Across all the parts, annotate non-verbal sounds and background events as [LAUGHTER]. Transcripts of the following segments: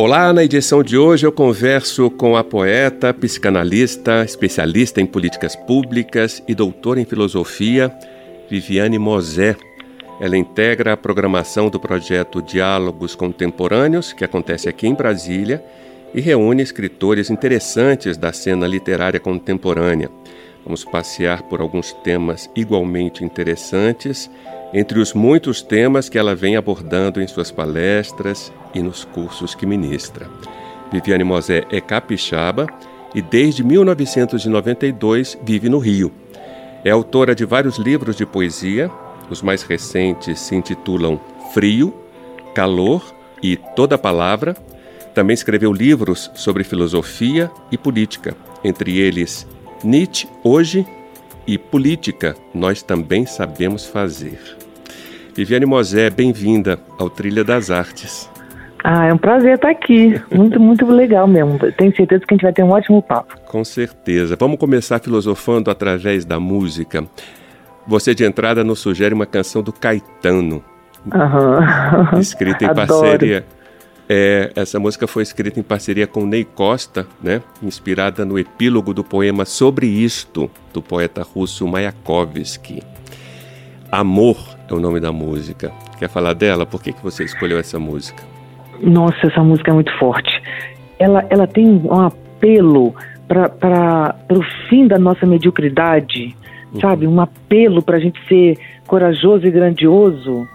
Olá, na edição de hoje eu converso com a poeta, psicanalista, especialista em políticas públicas e doutora em filosofia, Viviane Mosé. Ela integra a programação do projeto Diálogos Contemporâneos, que acontece aqui em Brasília, e reúne escritores interessantes da cena literária contemporânea. Vamos passear por alguns temas igualmente interessantes entre os muitos temas que ela vem abordando em suas palestras e nos cursos que ministra. Viviane Mosé é capixaba e desde 1992 vive no Rio. É autora de vários livros de poesia, os mais recentes se intitulam Frio, Calor e Toda Palavra. Também escreveu livros sobre filosofia e política, entre eles Nietzsche hoje e política nós também sabemos fazer. Viviane Mosé, bem-vinda ao Trilha das Artes. Ah, é um prazer estar aqui. Muito, [LAUGHS] muito legal mesmo. Tenho certeza que a gente vai ter um ótimo papo. Com certeza. Vamos começar filosofando através da música. Você de entrada nos sugere uma canção do Caetano. Uhum. Escrita em [LAUGHS] parceria. É, essa música foi escrita em parceria com Ney Costa, né? inspirada no epílogo do poema Sobre Isto, do poeta russo Mayakovsky. Amor é o nome da música. Quer falar dela? Por que, que você escolheu essa música? Nossa, essa música é muito forte. Ela, ela tem um apelo para o fim da nossa mediocridade, uhum. sabe? Um apelo para a gente ser corajoso e grandioso.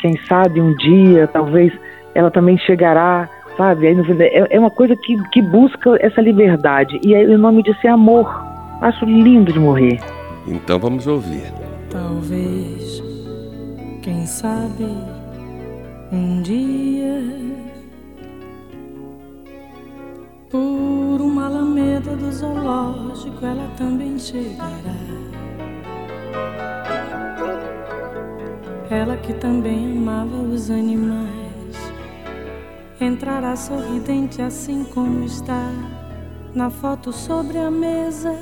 Quem sabe um dia, talvez, ela também chegará, sabe? É, é uma coisa que, que busca essa liberdade. E aí, o nome disso é amor. Acho lindo de morrer. Então vamos ouvir. Talvez, quem sabe, um dia, por uma alameda do zoológico, ela também chegará. Ela que também amava os animais, entrará sorridente assim como está na foto sobre a mesa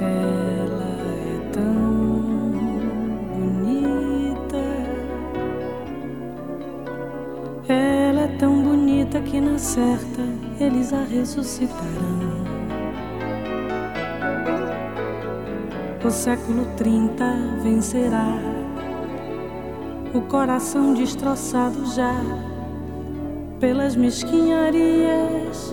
ela é tão bonita. Ela é tão bonita que na certa eles a ressuscitarão. O século 30 vencerá. O coração destroçado já pelas mesquinharias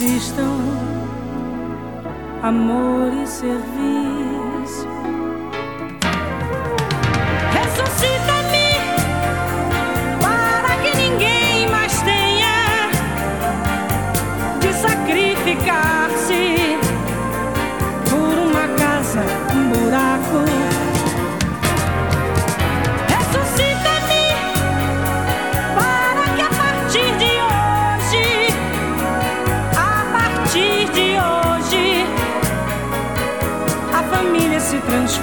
existam amor e serviço.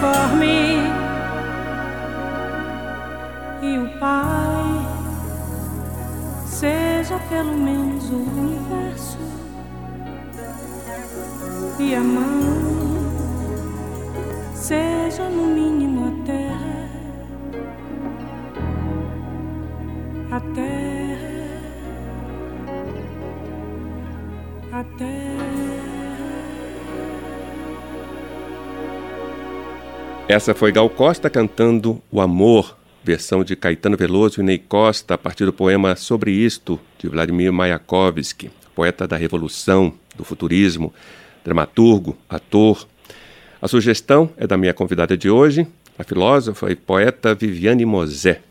Transforme e o Pai seja pelo menos o universo. E a Essa foi Gal Costa cantando O Amor, versão de Caetano Veloso e Ney Costa, a partir do poema Sobre Isto, de Vladimir Mayakovsky, poeta da Revolução, do futurismo, dramaturgo, ator. A sugestão é da minha convidada de hoje, a filósofa e poeta Viviane Mosé.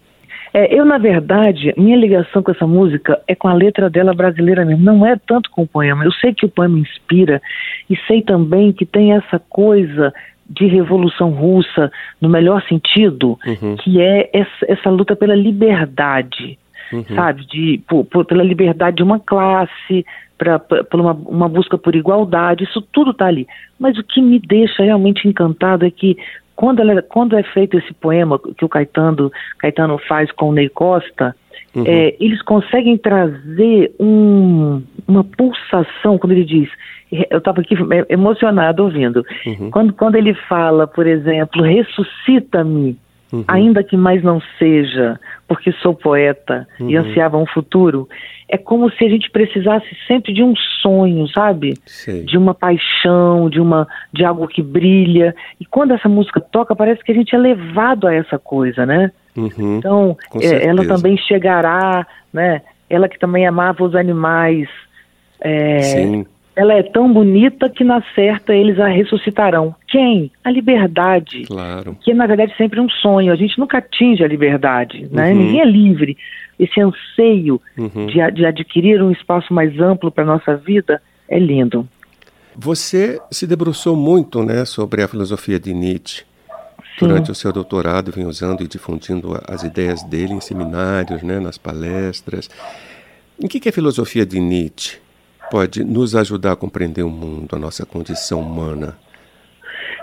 É, eu, na verdade, minha ligação com essa música é com a letra dela brasileira mesmo, não é tanto com o poema. Eu sei que o poema inspira e sei também que tem essa coisa de revolução russa no melhor sentido, uhum. que é essa, essa, luta pela liberdade, uhum. sabe, de por, por, pela liberdade de uma classe, para por uma, uma, busca por igualdade, isso tudo está ali. Mas o que me deixa realmente encantado é que quando, ela, quando é feito esse poema que o Caetano, Caetano faz com o Ney Costa, uhum. é, eles conseguem trazer um, uma pulsação, como ele diz, eu estava aqui emocionado ouvindo. Uhum. Quando, quando ele fala, por exemplo, ressuscita-me, uhum. ainda que mais não seja, porque sou poeta uhum. e ansiava um futuro, é como se a gente precisasse sempre de um sonho, sabe? Sim. De uma paixão, de uma de algo que brilha. E quando essa música toca, parece que a gente é levado a essa coisa, né? Uhum. Então, é, ela também chegará, né? Ela que também amava os animais. É, Sim ela é tão bonita que na certa eles a ressuscitarão. Quem? A liberdade. Claro. Que na verdade é sempre um sonho. A gente nunca atinge a liberdade, né? Uhum. Ninguém é livre. Esse anseio uhum. de, de adquirir um espaço mais amplo para nossa vida é lindo. Você se debruçou muito, né, sobre a filosofia de Nietzsche. Sim. Durante o seu doutorado, vem usando e difundindo as ideias dele em seminários, né, nas palestras. Em que, que é a filosofia de Nietzsche? Pode nos ajudar a compreender o mundo, a nossa condição humana?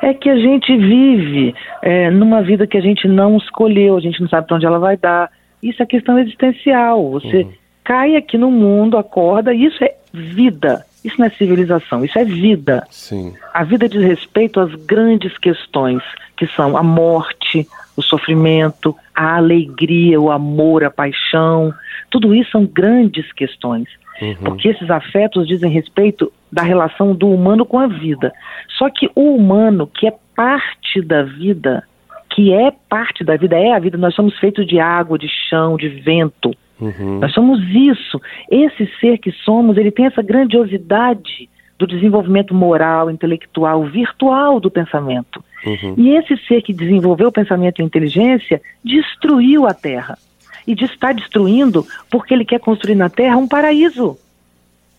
É que a gente vive é, numa vida que a gente não escolheu, a gente não sabe para onde ela vai dar. Isso é questão existencial. Você uhum. cai aqui no mundo, acorda, isso é vida. Isso não é civilização, isso é vida. Sim. A vida diz respeito às grandes questões, que são a morte, o sofrimento, a alegria, o amor, a paixão. Tudo isso são grandes questões. Uhum. Porque esses afetos dizem respeito da relação do humano com a vida. Só que o humano, que é parte da vida, que é parte da vida, é a vida, nós somos feitos de água, de chão, de vento. Uhum. Nós somos isso. Esse ser que somos, ele tem essa grandiosidade do desenvolvimento moral, intelectual, virtual do pensamento. Uhum. E esse ser que desenvolveu o pensamento e a inteligência destruiu a Terra e de estar destruindo porque ele quer construir na Terra um paraíso.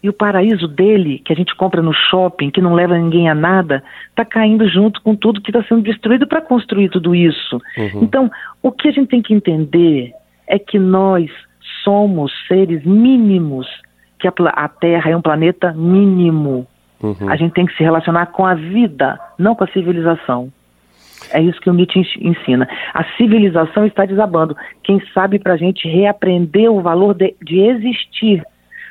E o paraíso dele, que a gente compra no shopping, que não leva ninguém a nada, está caindo junto com tudo que está sendo destruído para construir tudo isso. Uhum. Então, o que a gente tem que entender é que nós somos seres mínimos, que a, a Terra é um planeta mínimo. Uhum. A gente tem que se relacionar com a vida, não com a civilização. É isso que o Nietzsche ensina. A civilização está desabando. Quem sabe para a gente reaprender o valor de, de, existir.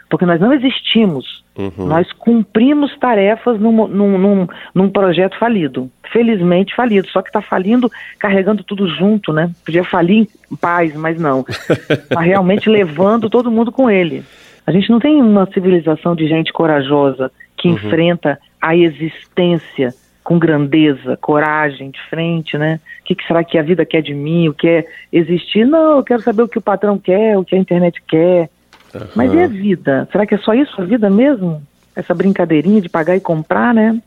Porque nós não existimos. Uhum. Nós cumprimos tarefas num, num, num, num, projeto falido. Felizmente falido. Só que está falindo carregando tudo junto, né? Podia falir em paz, mas não. Está [LAUGHS] realmente levando todo mundo com ele. A gente não tem uma civilização de gente corajosa que uhum. enfrenta a existência com grandeza, coragem de frente, né? O que, que, será que a vida quer de mim? O que é existir? Não, eu quero saber o que o patrão quer, o que a internet quer. Uhum. Mas e a vida? Será que é só isso a vida mesmo? Essa brincadeirinha de pagar e comprar, né?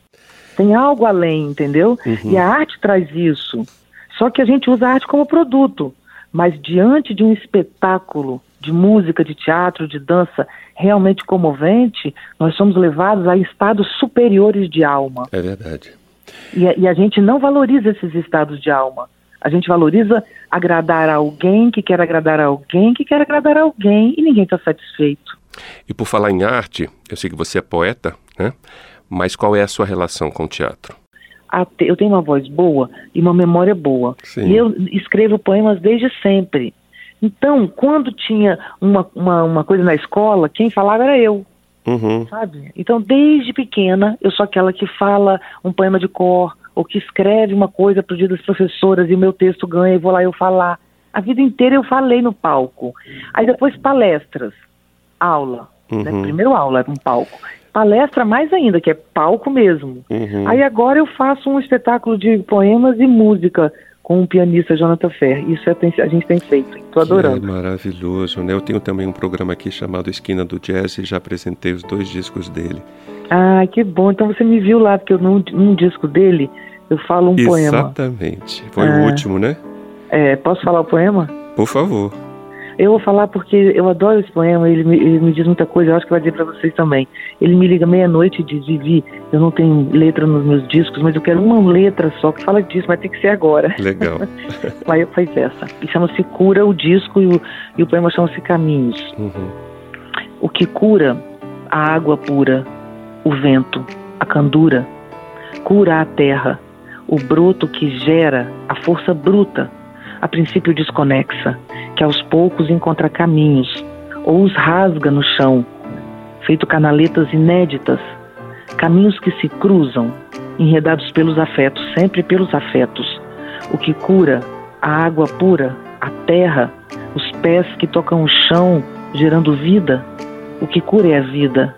Tem algo além, entendeu? Uhum. E a arte traz isso. Só que a gente usa a arte como produto. Mas diante de um espetáculo de música, de teatro, de dança realmente comovente, nós somos levados a estados superiores de alma. É verdade. E, e a gente não valoriza esses estados de alma. A gente valoriza agradar a alguém que quer agradar a alguém que quer agradar a alguém e ninguém está satisfeito. E por falar em arte, eu sei que você é poeta, né? Mas qual é a sua relação com o teatro? eu tenho uma voz boa e uma memória boa. Sim. E eu escrevo poemas desde sempre. Então, quando tinha uma, uma, uma coisa na escola, quem falava era eu. Uhum. Sabe? Então, desde pequena, eu sou aquela que fala um poema de cor, ou que escreve uma coisa para o dia das professoras e o meu texto ganha e vou lá eu falar. A vida inteira eu falei no palco. Aí depois palestras, aula. Né? Uhum. Né? Primeiro aula, um palco. Palestra mais ainda, que é palco mesmo. Uhum. Aí agora eu faço um espetáculo de poemas e música com o pianista Jonathan Fer. Isso é, a gente tem feito. Estou adorando. É maravilhoso, né? Eu tenho também um programa aqui chamado Esquina do Jazz e já apresentei os dois discos dele. Ah, que bom. Então você me viu lá, porque num, num disco dele eu falo um Exatamente. poema. Exatamente. Foi o último, né? É, posso falar o poema? Por favor. Eu vou falar porque eu adoro esse poema, ele me, ele me diz muita coisa, eu acho que vai dizer para vocês também. Ele me liga meia-noite e diz, Vivi, eu não tenho letra nos meus discos, mas eu quero uma letra só que fala disso, mas tem que ser agora. Legal. [LAUGHS] Aí eu faz essa. E chama-se Cura o disco e o, e o poema chama-se Caminhos. Uhum. O que cura a água pura, o vento, a candura, cura a terra, o broto que gera a força bruta, a princípio desconexa, que aos poucos encontra caminhos, ou os rasga no chão, feito canaletas inéditas, caminhos que se cruzam, enredados pelos afetos, sempre pelos afetos, o que cura, a água pura, a terra, os pés que tocam o chão, gerando vida, o que cura é a vida,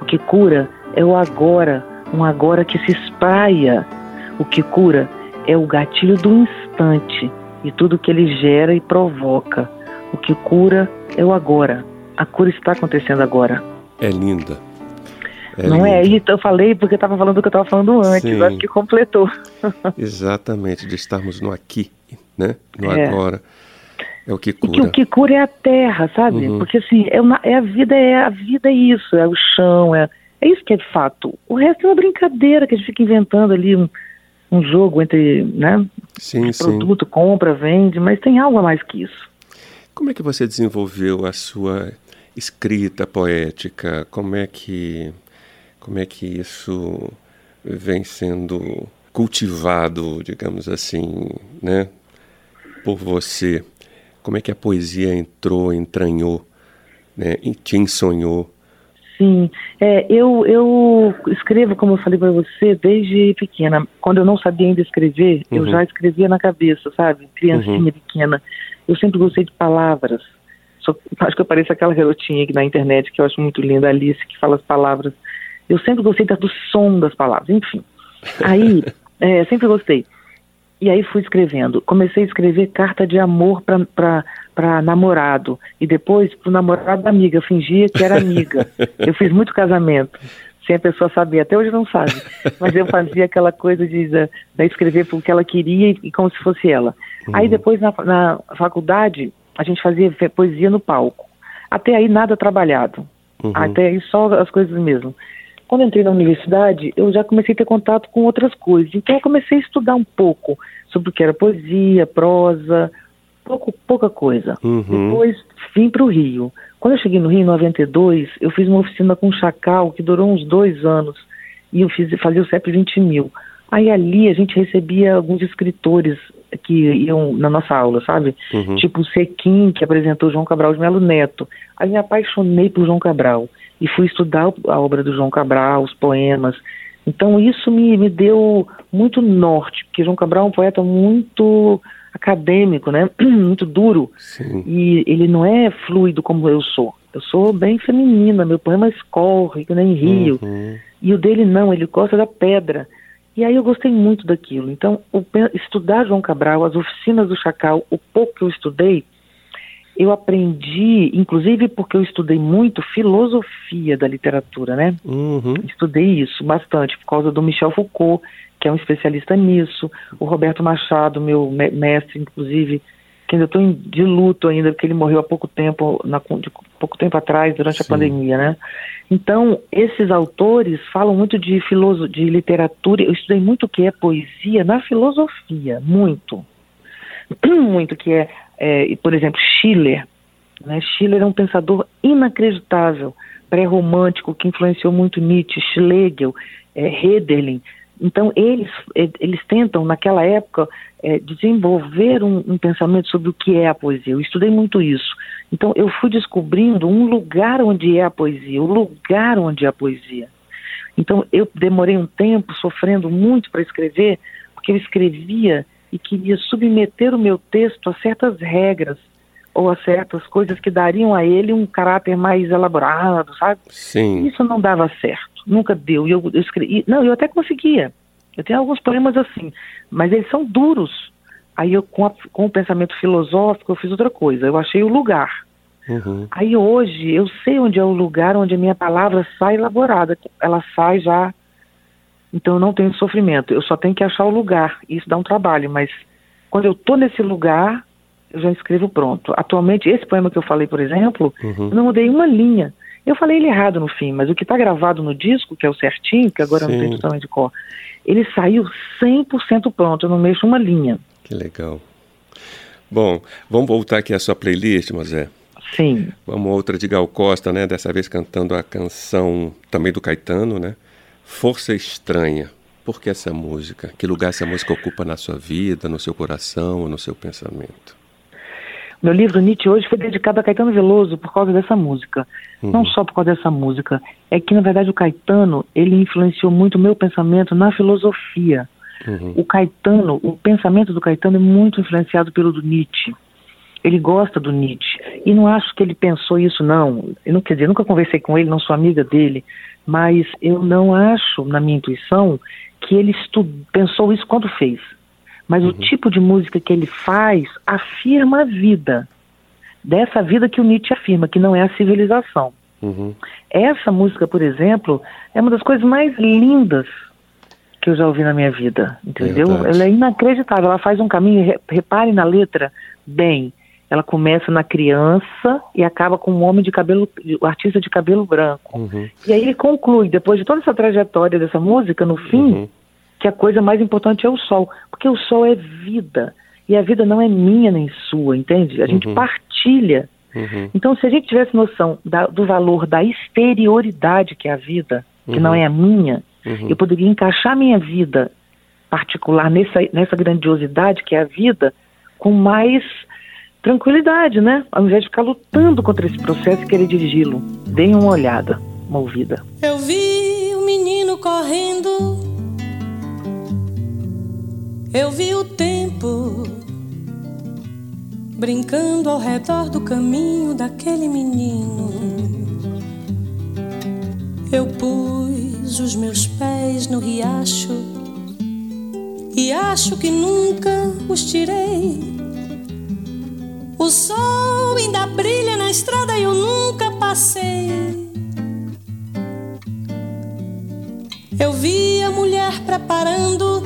o que cura é o agora, um agora que se espraia, o que cura é o gatilho do instante, e tudo que ele gera e provoca. O que cura é o agora. A cura está acontecendo agora. É linda. É Não é? linda. é? Isso eu falei porque eu estava falando do que eu estava falando antes, Sim. acho que completou. [LAUGHS] Exatamente, de estarmos no aqui, né? No é. agora. É o que cura. E que o que cura é a terra, sabe? Uhum. Porque assim, é, uma, é a vida, é a vida é isso, é o chão, é, é isso que é de fato. O resto é uma brincadeira que a gente fica inventando ali, um, um jogo entre, né? Sim, produto, sim. compra, vende, mas tem algo a mais que isso. Como é que você desenvolveu a sua escrita poética? Como é que, como é que isso vem sendo cultivado, digamos assim, né, por você? Como é que a poesia entrou, entranhou, né, te ensonhou Sim, é, eu, eu escrevo, como eu falei para você, desde pequena. Quando eu não sabia ainda escrever, uhum. eu já escrevia na cabeça, sabe? Criancinha uhum. pequena. Eu sempre gostei de palavras. Só, [LAUGHS] acho que eu pareço aquela garotinha aqui na internet que eu acho muito linda, Alice, que fala as palavras. Eu sempre gostei do som das palavras, enfim. [LAUGHS] Aí, é, sempre gostei. E aí fui escrevendo. Comecei a escrever carta de amor para namorado. E depois para o namorado da amiga. Eu fingia que era amiga. [LAUGHS] eu fiz muito casamento. Sem a pessoa saber. Até hoje não sabe. Mas eu fazia aquela coisa de, de, de escrever porque ela queria e, como se fosse ela. Uhum. Aí depois na, na faculdade a gente fazia poesia no palco. Até aí nada trabalhado. Uhum. Até aí só as coisas mesmo. Quando entrei na universidade, eu já comecei a ter contato com outras coisas. Então eu comecei a estudar um pouco sobre o que era poesia, prosa, pouco, pouca coisa. Uhum. Depois vim para o Rio. Quando eu cheguei no Rio em 92, eu fiz uma oficina com um Chacal que durou uns dois anos e eu fiz, fazia o CEP 20 mil. Aí ali a gente recebia alguns escritores que iam na nossa aula, sabe? Uhum. Tipo o Sequim, que apresentou João Cabral de Melo Neto. Aí me apaixonei por João Cabral e fui estudar a obra do João Cabral, os poemas. Então isso me, me deu muito norte, porque João Cabral é um poeta muito acadêmico, né? [CLEARS THROAT] muito duro. Sim. E ele não é fluido como eu sou. Eu sou bem feminina, meu poema escorre, que nem rio. Uhum. E o dele não, ele gosta da pedra. E aí eu gostei muito daquilo. Então, o, estudar João Cabral, as oficinas do Chacal, o pouco que eu estudei, eu aprendi, inclusive porque eu estudei muito filosofia da literatura, né? Uhum. Estudei isso bastante por causa do Michel Foucault, que é um especialista nisso, o Roberto Machado, meu mestre, inclusive, que ainda estou de luto ainda, porque ele morreu há pouco tempo, na, de pouco tempo atrás, durante Sim. a pandemia, né? Então, esses autores falam muito de filoso, de literatura, eu estudei muito o que é poesia na filosofia, muito. [CLEARS THROAT] Muito que é é, por exemplo, Schiller. Né? Schiller é um pensador inacreditável, pré-romântico, que influenciou muito Nietzsche, Schlegel, é, Hölderlin. Então, eles, eles tentam, naquela época, é, desenvolver um, um, pensamento sobre o que é a poesia. Eu estudei muito isso. Então, eu fui descobrindo um lugar onde é a poesia, o lugar onde é a poesia. Então, eu demorei um tempo sofrendo muito para escrever, porque eu escrevia e queria submeter o meu texto a certas regras ou a certas coisas que dariam a ele um caráter mais elaborado, sabe? Sim. Isso não dava certo nunca deu. E eu, eu escrevi, não, eu até conseguia. Eu tenho alguns poemas assim, mas eles são duros. Aí eu, com, a, com o pensamento filosófico, eu fiz outra coisa. Eu achei o lugar. Uhum. Aí hoje eu sei onde é o lugar onde a minha palavra sai elaborada. Ela sai já. Então eu não tenho sofrimento. Eu só tenho que achar o lugar. Isso dá um trabalho, mas quando eu estou nesse lugar, eu já escrevo pronto. Atualmente, esse poema que eu falei, por exemplo, uhum. eu não mudei uma linha. Eu falei ele errado no fim, mas o que está gravado no disco, que é o certinho, que agora Sim. não tem totalmente de cor, ele saiu 100% pronto, eu não mexo uma linha. Que legal. Bom, vamos voltar aqui à sua playlist, Mosé. Sim. Vamos outra de Gal Costa, né? Dessa vez cantando a canção também do Caetano, né? Força Estranha. Por que essa música? Que lugar essa música ocupa na sua vida, no seu coração, no seu pensamento? Meu livro Nietzsche hoje foi dedicado a Caetano Veloso por causa dessa música. Uhum. Não só por causa dessa música, é que na verdade o Caetano, ele influenciou muito o meu pensamento na filosofia. Uhum. O Caetano, o pensamento do Caetano é muito influenciado pelo do Nietzsche. Ele gosta do Nietzsche. E não acho que ele pensou isso, não. Eu não quer dizer, nunca conversei com ele, não sou amiga dele, mas eu não acho, na minha intuição, que ele pensou isso quando fez mas uhum. o tipo de música que ele faz afirma a vida. Dessa vida que o Nietzsche afirma, que não é a civilização. Uhum. Essa música, por exemplo, é uma das coisas mais lindas que eu já ouvi na minha vida, entendeu? Verdade. Ela é inacreditável, ela faz um caminho, repare na letra, bem, ela começa na criança e acaba com um homem de cabelo, o artista de cabelo branco. Uhum. E aí ele conclui, depois de toda essa trajetória dessa música, no fim, uhum que a coisa mais importante é o sol, porque o sol é vida e a vida não é minha nem sua, entende? A gente uhum. partilha. Uhum. Então, se a gente tivesse noção da, do valor da exterioridade que é a vida, que uhum. não é a minha, uhum. eu poderia encaixar minha vida particular nessa, nessa grandiosidade que é a vida com mais tranquilidade, né? Ao invés de ficar lutando contra esse processo e querer dirigi-lo. Deem uma olhada, uma ouvida. Eu vi o menino correndo eu vi o tempo brincando ao redor do caminho daquele menino. Eu pus os meus pés no riacho e acho que nunca os tirei. O sol ainda brilha na estrada e eu nunca passei. Eu vi a mulher preparando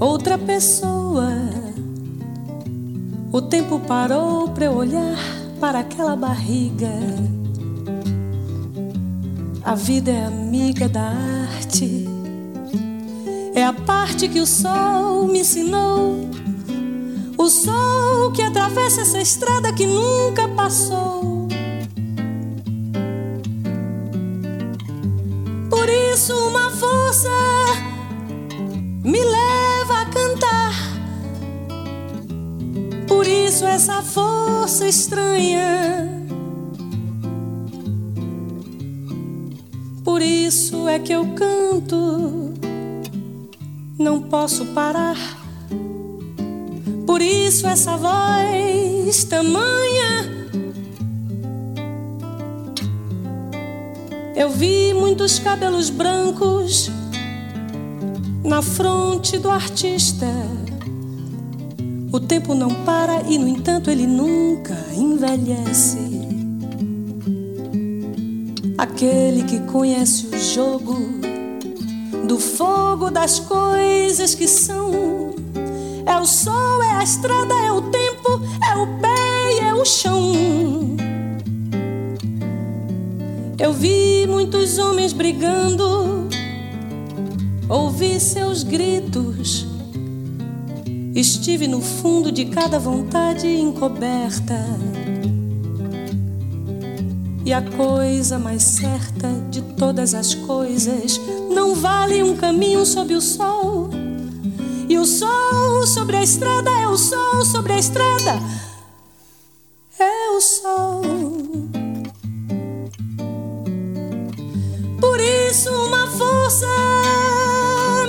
outra pessoa. O tempo parou para eu olhar para aquela barriga. A vida é amiga da arte. É a parte que o sol me ensinou. O sol que atravessa essa estrada que nunca passou. Por isso, uma força me leva a cantar. Por isso essa força estranha. Por isso é que eu canto. Não posso parar. Por isso essa voz tamanha. Eu vi muitos cabelos brancos na fronte do artista. O tempo não para e, no entanto, ele nunca envelhece. Aquele que conhece o jogo do fogo das coisas que são. É o sol, é a estrada, é o tempo, é o pé e é o chão. Eu vi muitos homens brigando ouvi seus gritos. Estive no fundo de cada vontade encoberta. E a coisa mais certa de todas as coisas não vale um caminho sob o sol. E o sol sobre a estrada é o sol sobre a estrada. É o sol. Por isso, uma força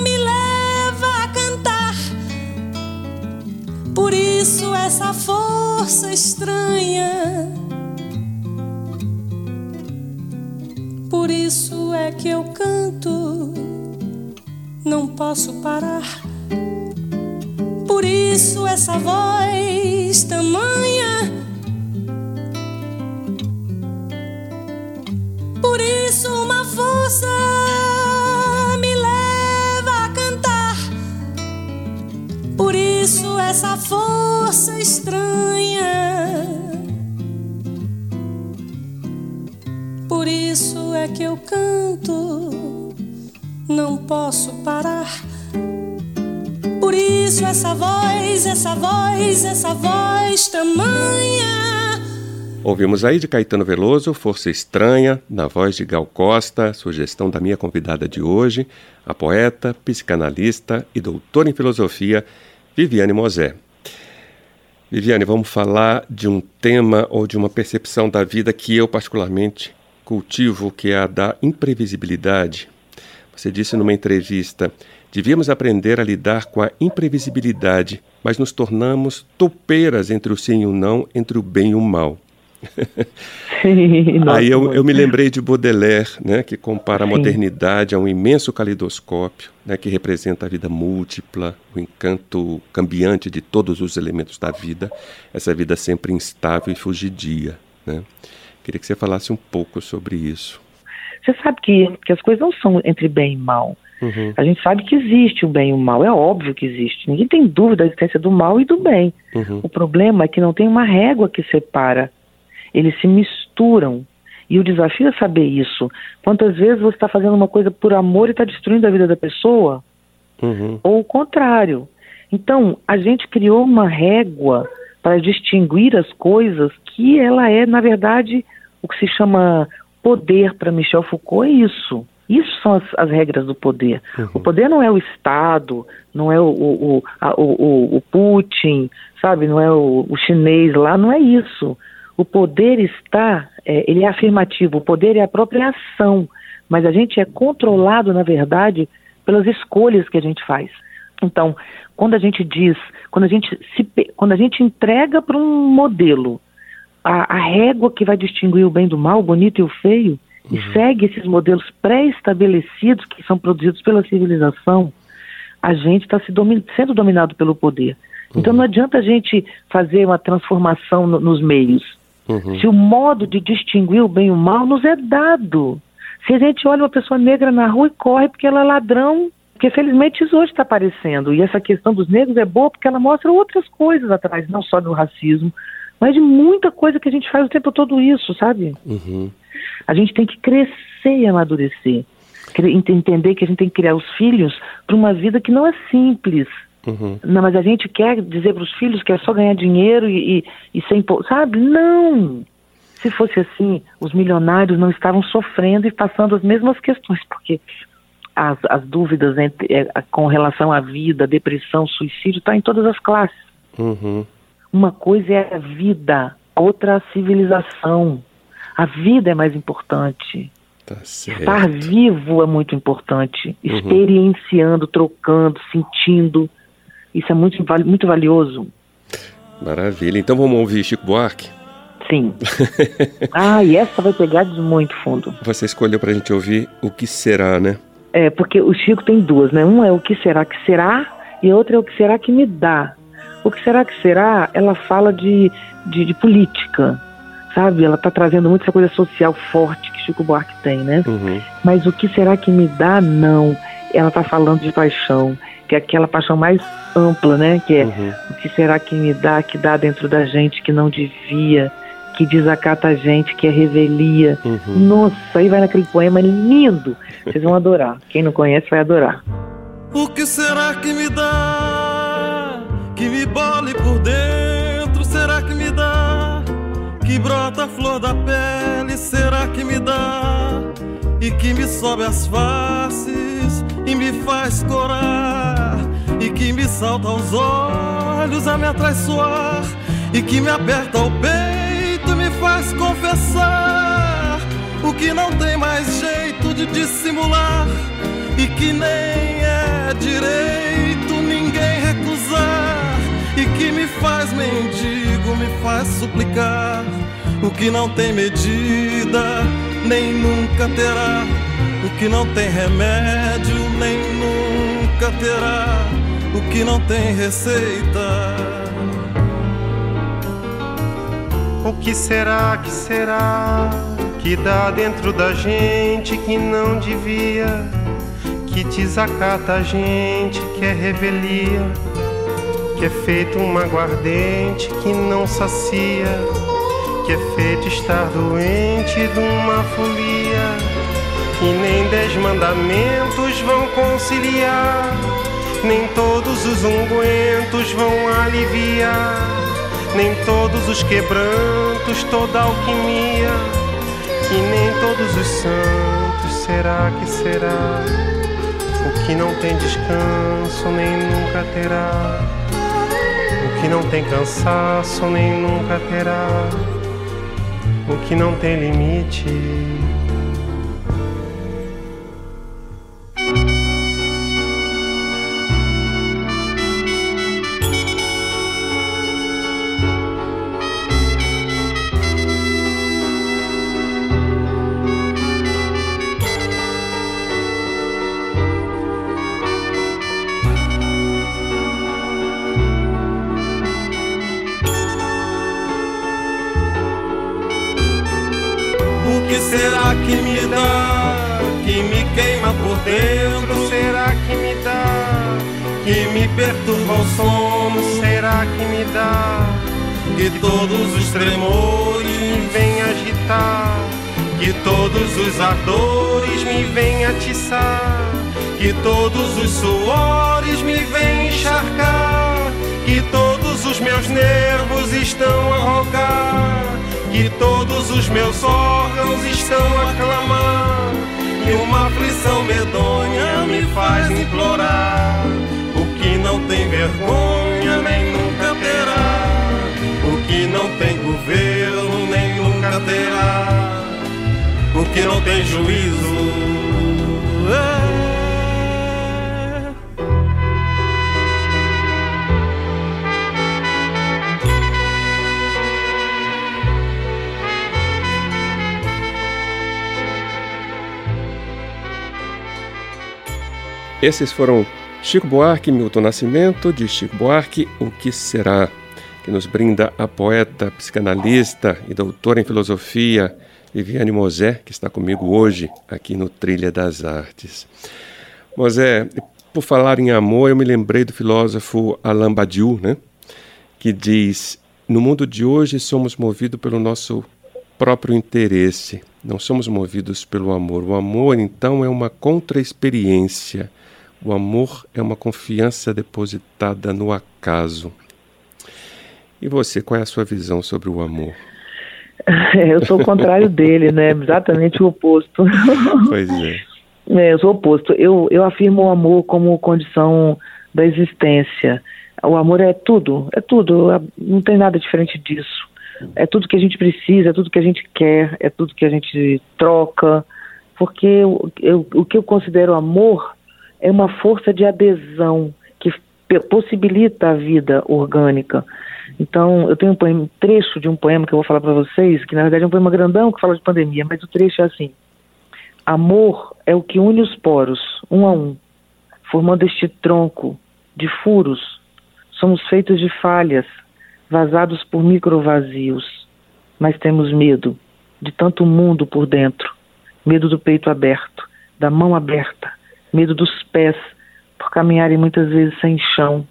me leva a cantar. Por isso, essa força estranha. Por isso é que eu canto, não posso parar. Por isso essa voz essa voz, essa voz tamanha. Ouvimos aí de Caetano Veloso, Força Estranha, na voz de Gal Costa, sugestão da minha convidada de hoje, a poeta, psicanalista e doutora em filosofia, Viviane Mosé. Viviane, vamos falar de um tema ou de uma percepção da vida que eu particularmente cultivo, que é a da imprevisibilidade. Você disse numa entrevista Devíamos aprender a lidar com a imprevisibilidade, mas nos tornamos topeiras entre o sim e o não, entre o bem e o mal. [LAUGHS] Aí eu, eu, me lembrei de Baudelaire, né, que compara a modernidade a um imenso calidoscópio, né, que representa a vida múltipla, o encanto cambiante de todos os elementos da vida, essa vida sempre instável e fugidia. Né? Queria que você falasse um pouco sobre isso. Você sabe que, que as coisas não são entre bem e mal. Uhum. A gente sabe que existe o bem e o mal, é óbvio que existe. Ninguém tem dúvida da existência do mal e do bem. Uhum. O problema é que não tem uma régua que separa. Eles se misturam. E o desafio é saber isso. Quantas vezes você está fazendo uma coisa por amor e está destruindo a vida da pessoa? Uhum. Ou o contrário. Então, a gente criou uma régua para distinguir as coisas que ela é, na verdade, o que se chama poder para Michel Foucault é isso. Isso são as, as regras do poder. Uhum. O poder não é o Estado, não é o, o, a, o, o Putin, sabe? Não é o, o, chinês lá, não é isso. O poder está, é, ele é afirmativo, o poder é a própria ação, mas a gente é controlado, na verdade, pelas escolhas que a gente faz. Então, quando a gente diz, quando a gente, se, quando a gente entrega para um modelo a, a régua que vai distinguir o bem do mal, o bonito e o feio, uhum. e segue esses modelos pré-estabelecidos que são produzidos pela civilização, a gente está se domin sendo dominado pelo poder. Uhum. Então não adianta a gente fazer uma transformação no, nos meios. Uhum. Se o modo de distinguir o bem e o mal nos é dado. Se a gente olha uma pessoa negra na rua e corre porque ela é ladrão, porque felizmente isso hoje está aparecendo. E essa questão dos negros é boa porque ela mostra outras coisas atrás, não só do racismo, mas de muita coisa que a gente faz o tempo todo isso, sabe? Uhum. A gente tem que crescer e amadurecer. Entender que a gente tem que criar os filhos para uma vida que não é simples. Uhum. Não, mas a gente quer dizer para os filhos que é só ganhar dinheiro e, e, e sem. Sabe? Não! Se fosse assim, os milionários não estavam sofrendo e passando as mesmas questões, porque as, as dúvidas entre, é, com relação à vida, depressão, suicídio, está em todas as classes. Uhum. Uma coisa é a vida, outra a civilização. A vida é mais importante. Tá Estar vivo é muito importante. Uhum. Experienciando, trocando, sentindo. Isso é muito, muito valioso. Maravilha. Então vamos ouvir Chico Buarque? Sim. [LAUGHS] ah, e essa vai pegar de muito fundo. Você escolheu para a gente ouvir O Que Será, né? É, porque o Chico tem duas, né? Um é O Que Será Que Será e outra é O Que Será Que Me Dá. O Que Será Que Será, ela fala de, de, de política sabe? Ela está trazendo muito essa coisa social forte que Chico Buarque tem, né? Uhum. Mas o que será que me dá? Não. Ela está falando de paixão, que é aquela paixão mais ampla, né? Que é uhum. o que será que me dá, que dá dentro da gente que não devia, que desacata a gente, que é revelia. Uhum. Nossa, aí vai naquele poema lindo. Vocês vão adorar. Quem não conhece vai adorar. O que será que me dá? Que me bole por dentro, será que me dá? que brota a flor da pele será e que me sobe as faces e me faz corar? E que me salta aos olhos a me atraiçoar? E que me aperta o peito e me faz confessar o que não tem mais jeito de dissimular? E que nem é direito e que me faz mendigo, me faz suplicar o que não tem medida nem nunca terá. O que não tem remédio nem nunca terá. O que não tem receita. O que será que será que dá dentro da gente que não devia que desacata a gente, que é revelia, é feito uma aguardente que não sacia, que é feito estar doente de uma folia, que nem dez mandamentos vão conciliar, nem todos os ungüentos vão aliviar, nem todos os quebrantos, toda alquimia, que nem todos os santos, será que será? O que não tem descanso nem nunca terá. O que não tem cansaço nem nunca terá. O que não tem limite Que todos os tremores me vêm agitar, que todos os ardores me vêm atiçar, que todos os suores me vêm encharcar, que todos os meus nervos estão a rogar, que todos os meus órgãos estão a clamar, e uma aflição medonha me faz implorar não tem vergonha nem nunca terá. Não tem governo nem nunca terá. O que não tem juízo. É. Esses foram Chico Buarque, Milton Nascimento, de Chico Buarque, O Que Será? Que nos brinda a poeta, psicanalista e doutora em filosofia Viviane Mosé, que está comigo hoje aqui no Trilha das Artes. Mosé, por falar em amor, eu me lembrei do filósofo Alain Badiou, né? que diz: No mundo de hoje somos movidos pelo nosso próprio interesse, não somos movidos pelo amor. O amor, então, é uma contra-experiência o amor é uma confiança depositada no acaso. E você, qual é a sua visão sobre o amor? [LAUGHS] Eu sou o contrário dele, né? Exatamente o oposto. [LAUGHS] Pois é. é. Eu sou o oposto. Eu, eu afirmo o amor como condição da existência. O amor é tudo, é tudo. Não tem nada diferente disso. É tudo que a gente precisa, é tudo que a gente quer, é tudo que a gente troca. Porque eu, eu, o que eu considero amor é uma força de adesão possibilita a vida orgânica. Então, eu tenho um, poema, um trecho de um poema que eu vou falar para vocês, que na verdade é um poema grandão que fala de pandemia, mas o trecho é assim: Amor é o que une os poros, um a um, formando este tronco de furos. Somos feitos de falhas, vazados por microvazios, mas temos medo de tanto mundo por dentro, medo do peito aberto, da mão aberta, medo dos pés, caminharem muitas vezes sem chão.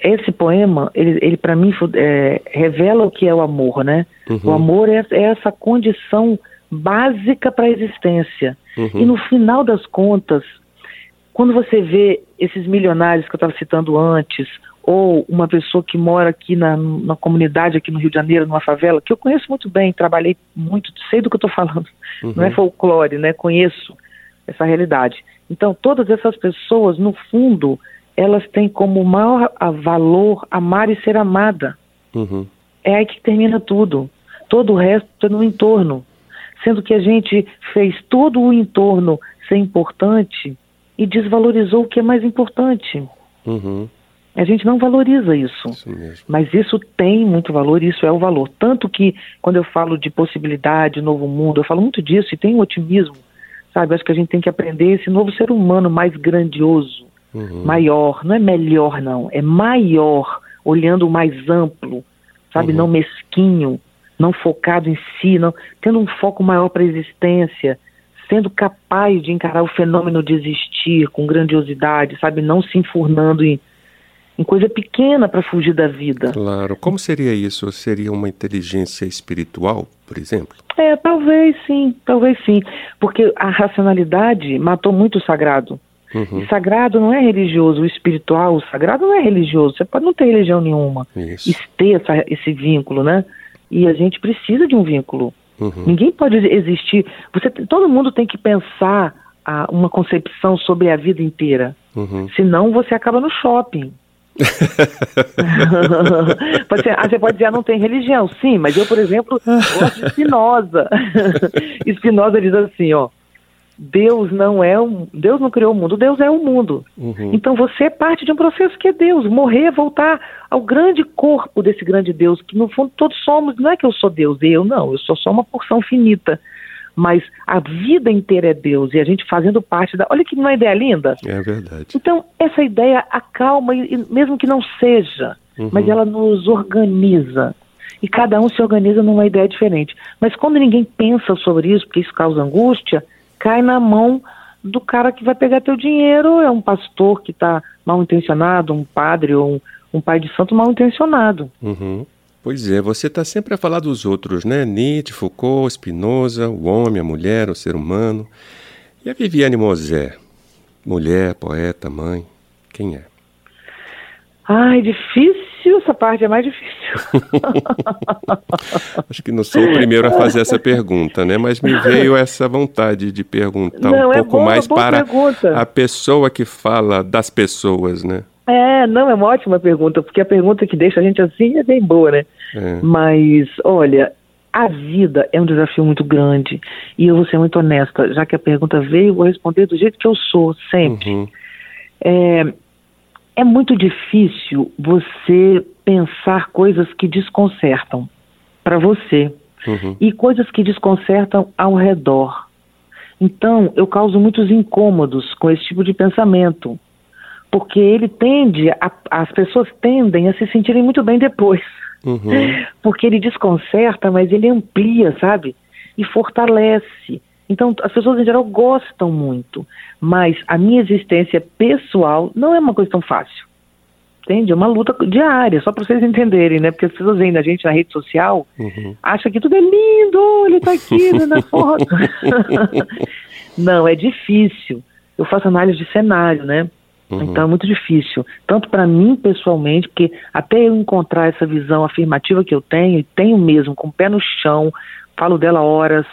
Esse poema, ele, ele para mim é, revela o que é o amor, né? Uhum. O amor é, é, essa condição básica para a existência. Uhum. E no final das contas, quando você vê esses milionários que eu estava citando antes, ou uma pessoa que mora aqui na, na comunidade, aqui no Rio de Janeiro, numa favela, que eu conheço muito bem, trabalhei muito, sei do que eu estou falando, uhum. não é folclore, né? Conheço essa realidade. Então, todas essas pessoas, no fundo, elas têm como maior valor amar e ser amada. Uhum. É aí que termina tudo. Todo o resto é no entorno. Sendo que a gente fez todo o entorno ser importante e desvalorizou o que é mais importante. Uhum. A gente não valoriza isso. isso mas isso tem muito valor, isso é o valor. Tanto que quando eu falo de possibilidade, novo mundo, eu falo muito disso e tem um otimismo, sabe? Acho que a gente tem que aprender esse novo ser humano mais grandioso, uhum. maior. Não é melhor, não. É maior, olhando mais amplo, sabe? Uhum. Não mesquinho, não focado em si, não tendo um foco maior para a existência, sendo capaz de encarar o fenômeno de existir com grandiosidade, sabe? Não se enfurnando em em coisa pequena para fugir da vida. Claro. Como seria isso? Seria uma inteligência espiritual, por exemplo? É, talvez sim, talvez sim. Porque a racionalidade matou muito o sagrado. Uhum. E sagrado não é religioso, o espiritual, o sagrado não é religioso. Você pode não ter religião nenhuma Isso. e ter essa, esse vínculo, né? E a gente precisa de um vínculo. Uhum. Ninguém pode existir. Você, todo mundo tem que pensar a, uma concepção sobre a vida inteira. Uhum. Senão você acaba no shopping. [LAUGHS] ser, ah, você pode dizer, ah, não tem religião. Sim, mas eu, por exemplo, gosto de Spinoza. [LAUGHS] Spinoza diz assim, ó, Deus não é um, Deus não criou o mundo, Deus é o mundo. Uhum. Então você é parte de um processo que é Deus. Morrer voltar ao grande corpo desse grande Deus, que no fundo todos somos. Não é que eu sou Deus, eu não, eu sou só uma porção finita mas a vida inteira é Deus e a gente fazendo parte da. Olha que uma ideia linda. É verdade. Então, essa ideia acalma, mesmo que não seja, uhum. mas ela nos organiza. E cada um se organiza numa ideia diferente. Mas quando ninguém pensa sobre isso, porque isso causa angústia, cai na mão do cara que vai pegar teu dinheiro, é um pastor que está mal intencionado, um padre ou um, um pai de santo mal intencionado. Uhum. Pois é, você está sempre a falar dos outros, né? Nietzsche, Foucault, Spinoza, o homem, a mulher, o ser humano. E a Viviane Mosé? Mulher, poeta, mãe, quem é? Ai, difícil, essa parte é mais difícil. [LAUGHS] Acho que não sou o primeiro a fazer essa pergunta, né? Mas me veio essa vontade de perguntar não, um é pouco boa, mais para pergunta. a pessoa que fala das pessoas, né? É, não, é uma ótima pergunta, porque a pergunta que deixa a gente assim é bem boa, né? É. Mas, olha, a vida é um desafio muito grande e eu vou ser muito honesta, já que a pergunta veio, eu vou responder do jeito que eu sou, sempre. Uhum. É, é muito difícil você pensar coisas que desconcertam para você uhum. e coisas que desconcertam ao redor. Então, eu causo muitos incômodos com esse tipo de pensamento porque ele tende, a, as pessoas tendem a se sentirem muito bem depois. Uhum. Porque ele desconcerta, mas ele amplia, sabe? E fortalece. Então, as pessoas em geral gostam muito, mas a minha existência pessoal não é uma coisa tão fácil. Entende? É uma luta diária, só para vocês entenderem, né? Porque as pessoas veem a gente na rede social, uhum. acham que tudo é lindo, ele está aqui né, na foto. [LAUGHS] [LAUGHS] não, é difícil. Eu faço análise de cenário, né? Uhum. Então é muito difícil, tanto para mim pessoalmente, porque até eu encontrar essa visão afirmativa que eu tenho, e tenho mesmo, com o pé no chão, falo dela horas,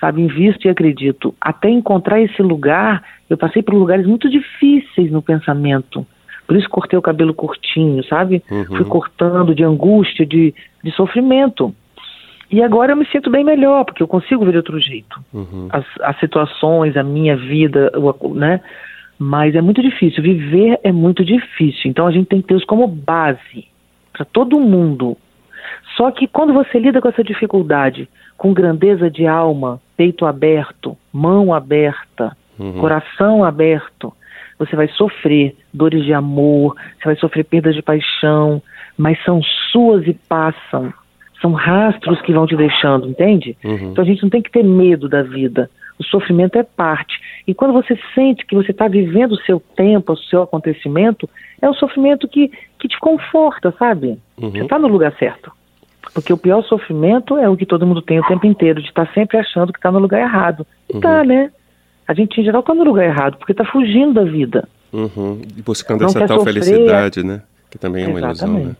sabe, invisto e acredito. Até encontrar esse lugar, eu passei por lugares muito difíceis no pensamento. Por isso cortei o cabelo curtinho, sabe? Uhum. Fui cortando de angústia, de, de sofrimento. E agora eu me sinto bem melhor, porque eu consigo ver de outro jeito. Uhum. As, as situações, a minha vida, né? Mas é muito difícil, viver é muito difícil. Então a gente tem que ter isso como base para todo mundo. Só que quando você lida com essa dificuldade, com grandeza de alma, peito aberto, mão aberta, uhum. coração aberto, você vai sofrer dores de amor, você vai sofrer perdas de paixão, mas são suas e passam. São rastros que vão te deixando, entende? Uhum. Então a gente não tem que ter medo da vida. O sofrimento é parte. E quando você sente que você está vivendo o seu tempo, o seu acontecimento, é um sofrimento que, que te conforta, sabe? Uhum. Você está no lugar certo. Porque o pior sofrimento é o que todo mundo tem o tempo inteiro, de estar tá sempre achando que está no lugar errado. E uhum. tá, né? A gente, em geral, está no lugar errado, porque está fugindo da vida. Uhum. E buscando Não essa tal sofrer, felicidade, né? Que também é uma Exatamente. ilusão, né?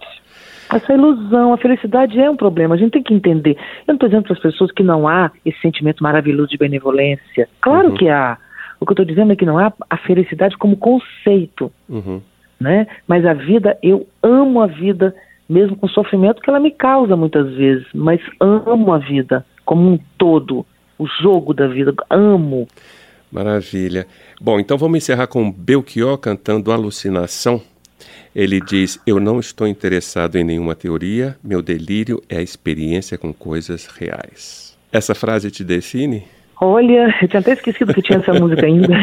Essa ilusão, a felicidade é um problema. A gente tem que entender. Eu não estou dizendo para as pessoas que não há esse sentimento maravilhoso de benevolência. Claro uhum. que há. O que eu estou dizendo é que não há a felicidade como conceito. Uhum. Né? Mas a vida, eu amo a vida, mesmo com o sofrimento que ela me causa muitas vezes. Mas amo a vida como um todo. O jogo da vida. Amo. Maravilha. Bom, então vamos encerrar com Belchior cantando Alucinação. Ele diz: Eu não estou interessado em nenhuma teoria, meu delírio é a experiência com coisas reais. Essa frase te define? Olha, eu tinha até esquecido que tinha essa [LAUGHS] música ainda.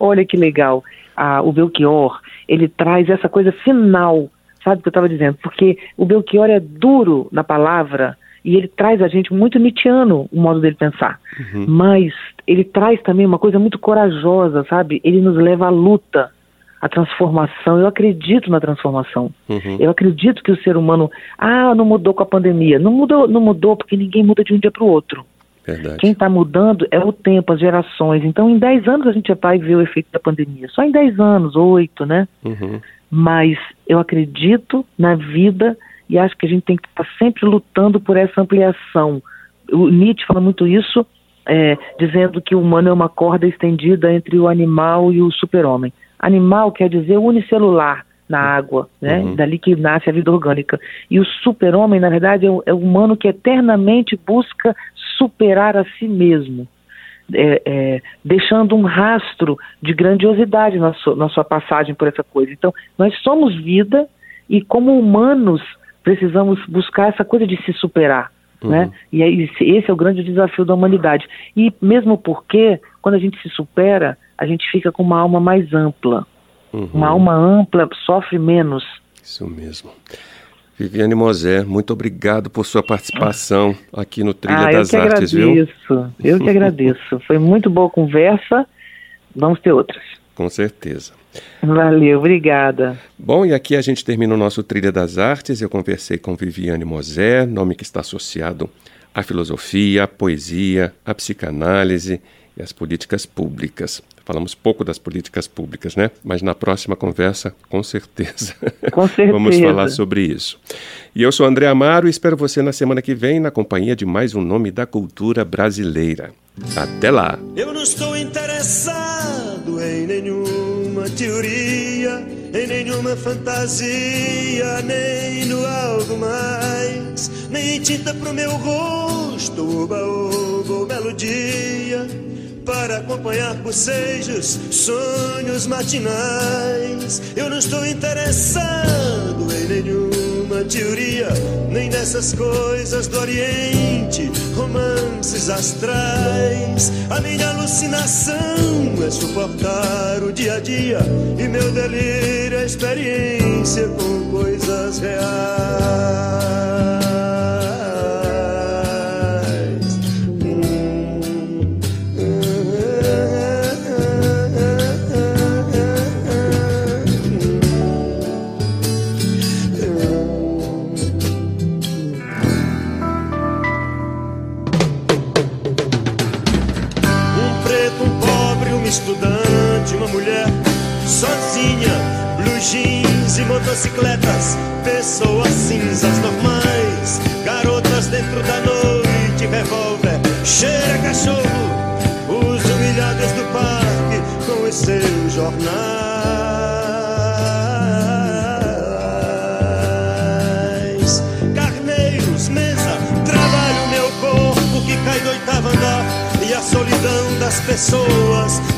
Olha que legal. Ah, o Belchior, ele traz essa coisa final, sabe o que eu estava dizendo? Porque o Belchior é duro na palavra e ele traz a gente muito Nietzscheano, o modo dele pensar. Uhum. Mas ele traz também uma coisa muito corajosa, sabe? Ele nos leva à luta a transformação. Eu acredito na transformação. Uhum. Eu acredito que o ser humano, ah, não mudou com a pandemia. Não mudou, não mudou porque ninguém muda de um dia para o outro. Verdade. Quem está mudando é o tempo, as gerações. Então, em 10 anos a gente já vai ver o efeito da pandemia. Só em 10 anos, 8, né? Uhum. Mas eu acredito na vida e acho que a gente tem que estar sempre lutando por essa ampliação. O Nietzsche fala muito isso, é, dizendo que o humano é uma corda estendida entre o animal e o super-homem. Animal quer dizer unicelular na água, né? Uhum. Dali que nasce a vida orgânica. E o super-homem, na verdade, é o, é o, humano que eternamente busca superar a si mesmo, é, é, deixando um rastro de grandiosidade na, su, na sua passagem por essa coisa. Então, nós somos vida e, como humanos, precisamos buscar essa coisa de se superar. Uhum. Né? E esse é o grande desafio da humanidade. E mesmo porque, quando a gente se supera, a gente fica com uma alma mais ampla. Uhum. Uma alma ampla sofre menos. Isso mesmo. Viviane Mosé, muito obrigado por sua participação aqui no Trilha ah, das Artes, agradeço, viu? Eu que agradeço. [LAUGHS] Foi muito boa conversa. Vamos ter outras. Com certeza. Valeu, obrigada. Bom, e aqui a gente termina o nosso Trilha das Artes. Eu conversei com Viviane Mosé, nome que está associado à filosofia, à poesia, à psicanálise e às políticas públicas. Falamos pouco das políticas públicas, né? Mas na próxima conversa, com certeza. Com [LAUGHS] certeza. Vamos falar sobre isso. E eu sou André Amaro e espero você na semana que vem na companhia de mais um nome da cultura brasileira. Até lá. Eu não estou interessado em nenhuma teoria, em nenhuma fantasia, nem no algo mais, nem tinta pro meu rosto, oba, oba, belo dia para acompanhar bocejos, sonhos matinais. Eu não estou interessado em nenhuma teoria, nem nessas coisas do Oriente, romances astrais. A minha alucinação é suportar o dia a dia e meu delírio é experiência com coisas reais. Motocicletas, pessoas cinzas normais, garotas dentro da noite, revólver, cheira cachorro, os humilhados do parque com os seus jornais. Carneiros, mesa, trabalho meu corpo que cai do oitavo andar e a solidão das pessoas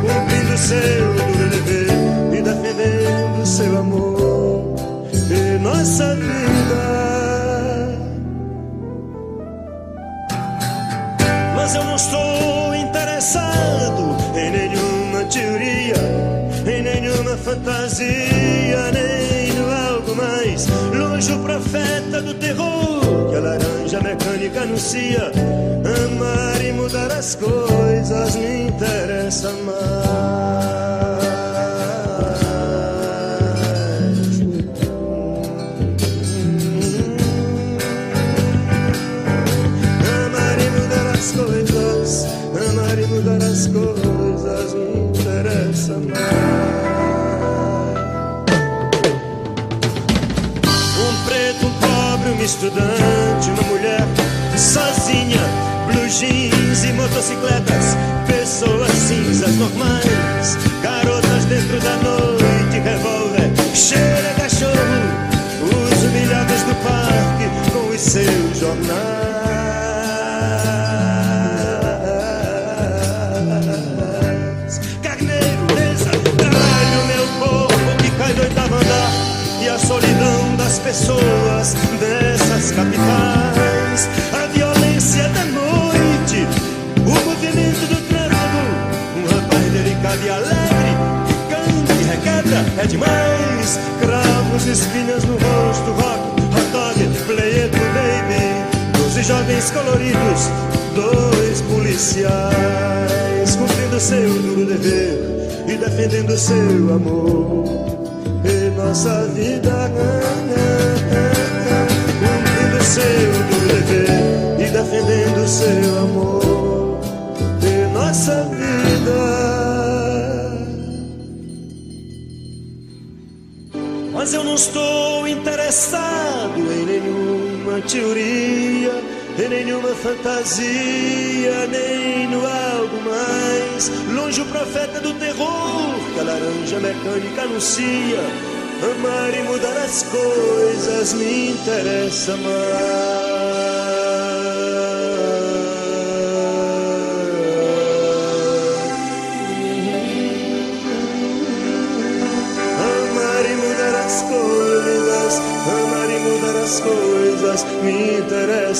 cumprindo seu dever e defendendo seu amor. E nossa vida. mas eu não estou interessado em nenhuma teoria, em nenhuma fantasia, nem no profeta do terror que a laranja mecânica anuncia. Amar e mudar as coisas me interessa mais. as coisas me interessam mais. Um preto, um pobre, um estudante, uma mulher sozinha, blue jeans e motocicletas, pessoas cinzas normais, garotas dentro da noite, revólver, cheira cachorro, os humilhados do parque com os seus jornais. solidão das pessoas dessas capitais, e alegre, canta e requebra, é demais, cravos, espinhas no rosto, rock, hot dog, play it baby, doze jovens coloridos, dois policiais, cumprindo seu duro dever e defendendo seu amor. Nossa vida cumprindo seu dever e defendendo seu amor Mas eu não estou interessado em nenhuma teoria, em nenhuma fantasia, nem no algo mais. Longe o profeta do terror que a laranja mecânica anuncia Amar e mudar as coisas me interessa mais.